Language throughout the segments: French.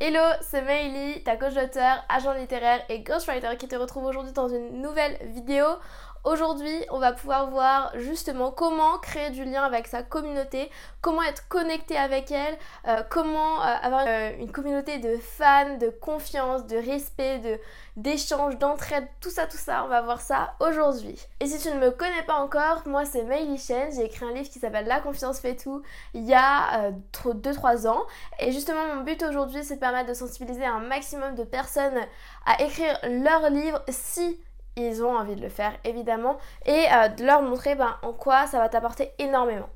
Hello, c'est Meili, ta coach d'auteur, agent littéraire et ghostwriter qui te retrouve aujourd'hui dans une nouvelle vidéo. Aujourd'hui, on va pouvoir voir justement comment créer du lien avec sa communauté, comment être connecté avec elle, euh, comment euh, avoir euh, une communauté de fans, de confiance, de respect, de d'échange, d'entraide, tout ça, tout ça. On va voir ça aujourd'hui. Et si tu ne me connais pas encore, moi c'est Meili Chen. J'ai écrit un livre qui s'appelle La confiance fait tout il y a 2-3 ans. Et justement, mon but aujourd'hui, c'est permettre de sensibiliser un maximum de personnes à écrire leur livre si ils ont envie de le faire évidemment et euh, de leur montrer ben, en quoi ça va t'apporter énormément.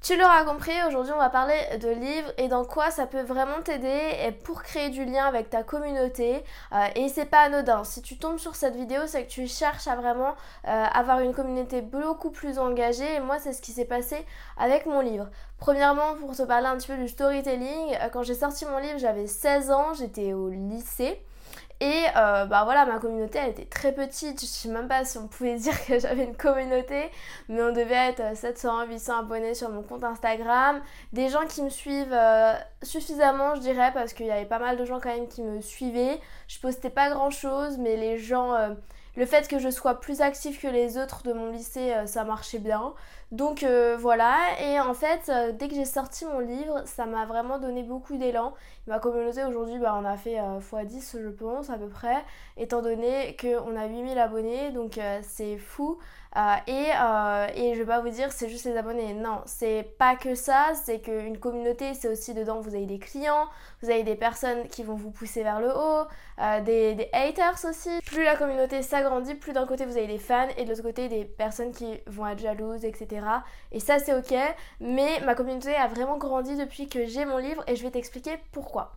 Tu l'auras compris, aujourd'hui on va parler de livres et dans quoi ça peut vraiment t'aider pour créer du lien avec ta communauté. Euh, et c'est pas anodin. Si tu tombes sur cette vidéo, c'est que tu cherches à vraiment euh, avoir une communauté beaucoup plus engagée. Et moi, c'est ce qui s'est passé avec mon livre. Premièrement, pour te parler un petit peu du storytelling, quand j'ai sorti mon livre, j'avais 16 ans, j'étais au lycée. Et euh, bah voilà, ma communauté elle était très petite. Je sais même pas si on pouvait dire que j'avais une communauté, mais on devait être 700, 800 abonnés sur mon compte Instagram. Des gens qui me suivent euh, suffisamment, je dirais, parce qu'il y avait pas mal de gens quand même qui me suivaient. Je postais pas grand chose, mais les gens. Euh, le fait que je sois plus active que les autres de mon lycée, ça marchait bien. Donc voilà, et en fait, dès que j'ai sorti mon livre, ça m'a vraiment donné beaucoup d'élan. Ma communauté aujourd'hui, bah, on a fait x10 je pense à peu près, étant donné qu'on a 8000 abonnés, donc c'est fou. Euh, et, euh, et je vais pas vous dire c'est juste les abonnés. Non, c'est pas que ça, c'est qu'une communauté, c'est aussi dedans, vous avez des clients, vous avez des personnes qui vont vous pousser vers le haut, euh, des, des, haters aussi. Plus la communauté s'agrandit, plus d'un côté vous avez des fans et de l'autre côté des personnes qui vont être jalouses, etc. Et ça c'est ok, mais ma communauté a vraiment grandi depuis que j'ai mon livre et je vais t'expliquer pourquoi.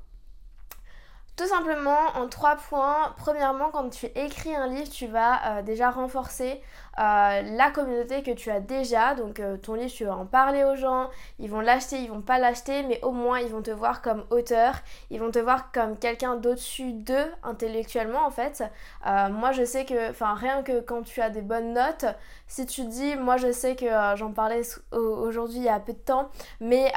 Tout simplement en trois points. Premièrement, quand tu écris un livre, tu vas déjà renforcer euh, la communauté que tu as déjà. Donc euh, ton livre, tu vas en parler aux gens, ils vont l'acheter, ils vont pas l'acheter, mais au moins ils vont te voir comme auteur, ils vont te voir comme quelqu'un d'au-dessus d'eux intellectuellement en fait. Euh, moi je sais que, enfin rien que quand tu as des bonnes notes, si tu dis, moi je sais que j'en parlais aujourd'hui il y a peu de temps, mais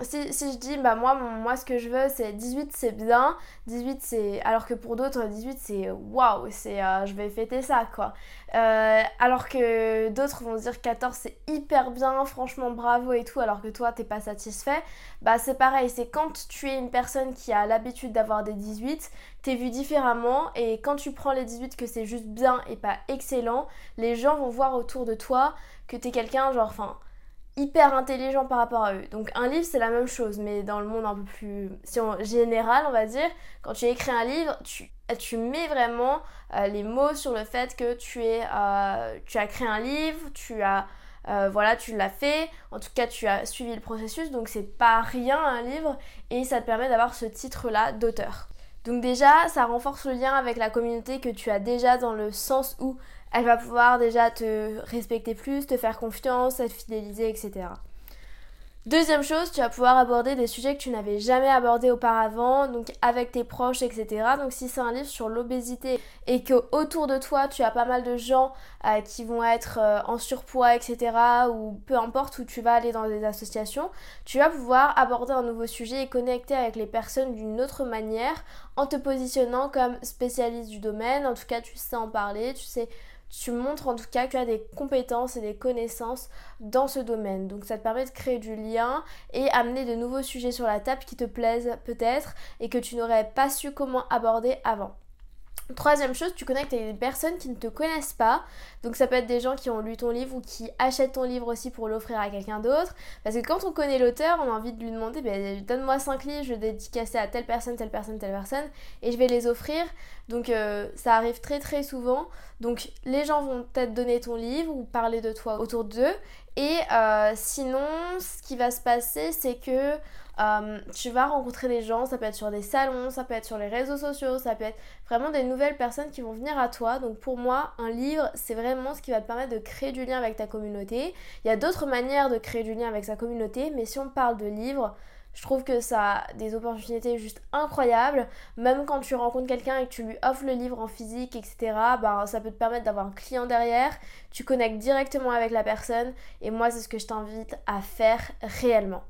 si, si, je dis, bah moi, moi ce que je veux c'est 18 c'est bien, 18 c'est, alors que pour d'autres 18 c'est waouh, c'est je vais fêter ça quoi. Euh, alors que d'autres vont dire 14 c'est hyper bien, franchement bravo et tout, alors que toi t'es pas satisfait. Bah c'est pareil, c'est quand tu es une personne qui a l'habitude d'avoir des 18, t'es vu différemment et quand tu prends les 18 que c'est juste bien et pas excellent, les gens vont voir autour de toi que t'es quelqu'un genre, enfin hyper intelligent par rapport à eux. Donc un livre c'est la même chose, mais dans le monde un peu plus si général on va dire, quand tu écris un livre, tu, tu mets vraiment euh, les mots sur le fait que tu, es, euh, tu as créé un livre, tu as euh, voilà, tu l'as fait, en tout cas tu as suivi le processus, donc c'est pas rien un livre et ça te permet d'avoir ce titre-là d'auteur. Donc déjà, ça renforce le lien avec la communauté que tu as déjà dans le sens où elle va pouvoir déjà te respecter plus, te faire confiance, être fidélisée, etc. Deuxième chose, tu vas pouvoir aborder des sujets que tu n'avais jamais abordés auparavant, donc avec tes proches, etc. Donc si c'est un livre sur l'obésité et que autour de toi tu as pas mal de gens euh, qui vont être euh, en surpoids, etc. ou peu importe où tu vas aller dans des associations, tu vas pouvoir aborder un nouveau sujet et connecter avec les personnes d'une autre manière en te positionnant comme spécialiste du domaine. En tout cas, tu sais en parler, tu sais tu montres en tout cas que tu as des compétences et des connaissances dans ce domaine. Donc ça te permet de créer du lien et amener de nouveaux sujets sur la table qui te plaisent peut-être et que tu n'aurais pas su comment aborder avant. Troisième chose, tu connectes avec des personnes qui ne te connaissent pas. Donc ça peut être des gens qui ont lu ton livre ou qui achètent ton livre aussi pour l'offrir à quelqu'un d'autre. Parce que quand on connaît l'auteur, on a envie de lui demander ben, donne-moi 5 livres, je vais dédicacer à telle personne, telle personne, telle personne, et je vais les offrir. Donc euh, ça arrive très très souvent. Donc les gens vont peut-être donner ton livre ou parler de toi autour d'eux. Et euh, sinon, ce qui va se passer, c'est que Euh, tu vas rencontrer des gens, ça peut être sur des salons, ça peut être sur les réseaux sociaux, ça peut être vraiment des nouvelles personnes qui vont venir à toi. Donc pour moi, un livre, c'est vraiment ce qui va te permettre de créer du lien avec ta communauté. Il y a d'autres manières de créer du lien avec sa communauté, mais si on parle de livres, je trouve que ça a des opportunités juste incroyables. Même quand tu rencontres quelqu'un et que tu lui offres le livre en physique, etc., bah, ça peut te permettre d'avoir un client derrière. Tu connectes directement avec la personne. Et moi, c'est ce que je t'invite à faire réellement.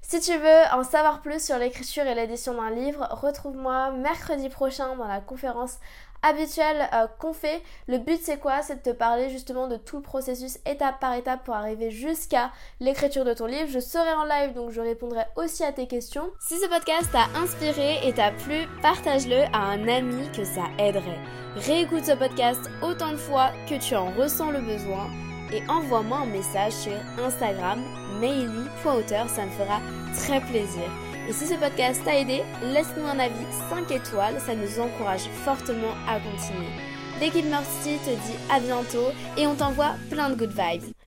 Si tu veux en savoir plus sur l'écriture et l'édition d'un livre, retrouve-moi mercredi prochain dans la conférence habituelle euh, qu'on fait. Le but c'est quoi? C'est de te parler justement de tout le processus étape par étape pour arriver jusqu'à l'écriture de ton livre. Je serai en live donc je répondrai aussi à tes questions. Si ce podcast t'a inspiré et t'a plu, partage-le à un ami que ça aiderait. Réécoute ce podcast autant de fois que tu en ressens le besoin et envoie-moi un message sur Instagram maily.auteur, ça me fera très plaisir. Et si ce podcast t'a aidé, laisse-nous un avis 5 étoiles, ça nous encourage fortement à continuer. L'équipe Mercy te dit à bientôt et on t'envoie plein de good vibes.